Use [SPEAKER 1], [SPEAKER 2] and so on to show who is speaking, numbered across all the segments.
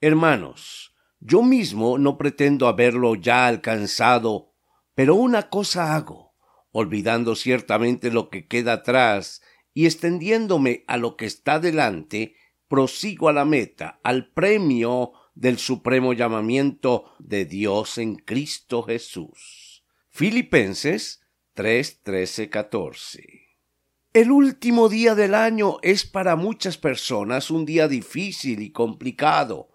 [SPEAKER 1] Hermanos, yo mismo no pretendo haberlo ya alcanzado, pero una cosa hago, olvidando ciertamente lo que queda atrás y extendiéndome a lo que está delante, prosigo a la meta, al premio del supremo llamamiento de Dios en Cristo Jesús. Filipenses 3, 13, 14. El último día del año es para muchas personas un día difícil y complicado,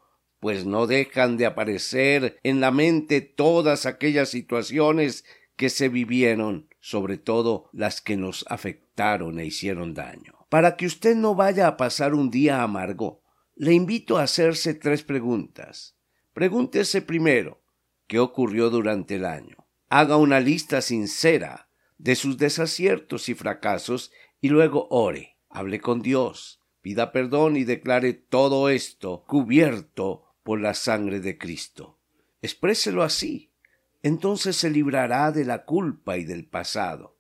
[SPEAKER 1] pues no dejan de aparecer en la mente todas aquellas situaciones que se vivieron, sobre todo las que nos afectaron e hicieron daño. Para que usted no vaya a pasar un día amargo, le invito a hacerse tres preguntas. Pregúntese primero qué ocurrió durante el año. Haga una lista sincera de sus desaciertos y fracasos y luego ore, hable con Dios, pida perdón y declare todo esto cubierto por la sangre de Cristo. Expréselo así. Entonces se librará de la culpa y del pasado.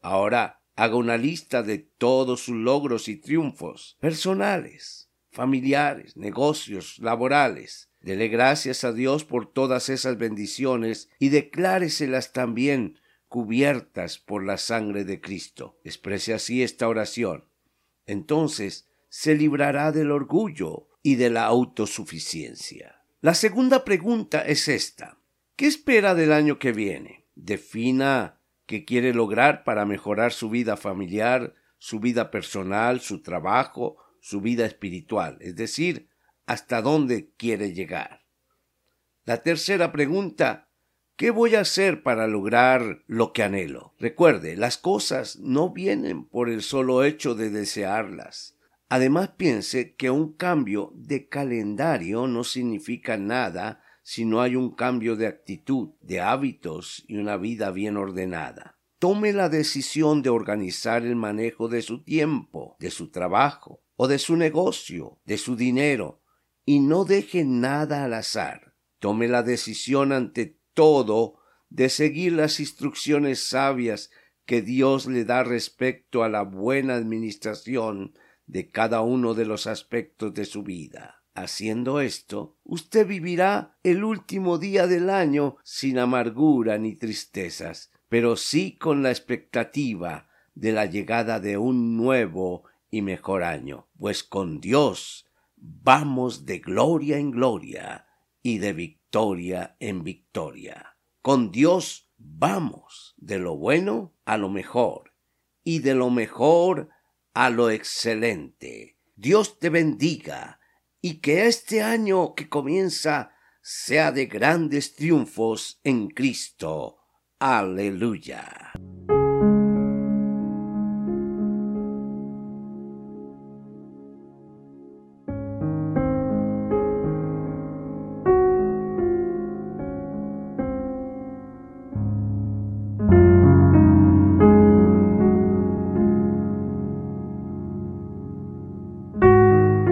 [SPEAKER 1] Ahora haga una lista de todos sus logros y triunfos personales, familiares, negocios, laborales. Dele gracias a Dios por todas esas bendiciones y decláreselas también cubiertas por la sangre de Cristo. Exprese así esta oración. Entonces se librará del orgullo y de la autosuficiencia. La segunda pregunta es esta. ¿Qué espera del año que viene? Defina qué quiere lograr para mejorar su vida familiar, su vida personal, su trabajo, su vida espiritual, es decir, hasta dónde quiere llegar. La tercera pregunta, ¿qué voy a hacer para lograr lo que anhelo? Recuerde, las cosas no vienen por el solo hecho de desearlas. Además piense que un cambio de calendario no significa nada si no hay un cambio de actitud, de hábitos y una vida bien ordenada. Tome la decisión de organizar el manejo de su tiempo, de su trabajo o de su negocio, de su dinero, y no deje nada al azar. Tome la decisión ante todo de seguir las instrucciones sabias que Dios le da respecto a la buena administración de cada uno de los aspectos de su vida. Haciendo esto, usted vivirá el último día del año sin amargura ni tristezas, pero sí con la expectativa de la llegada de un nuevo y mejor año, pues con Dios vamos de gloria en gloria y de victoria en victoria. Con Dios vamos de lo bueno a lo mejor y de lo mejor a lo excelente. Dios te bendiga y que este año que comienza sea de grandes triunfos en Cristo. Aleluya.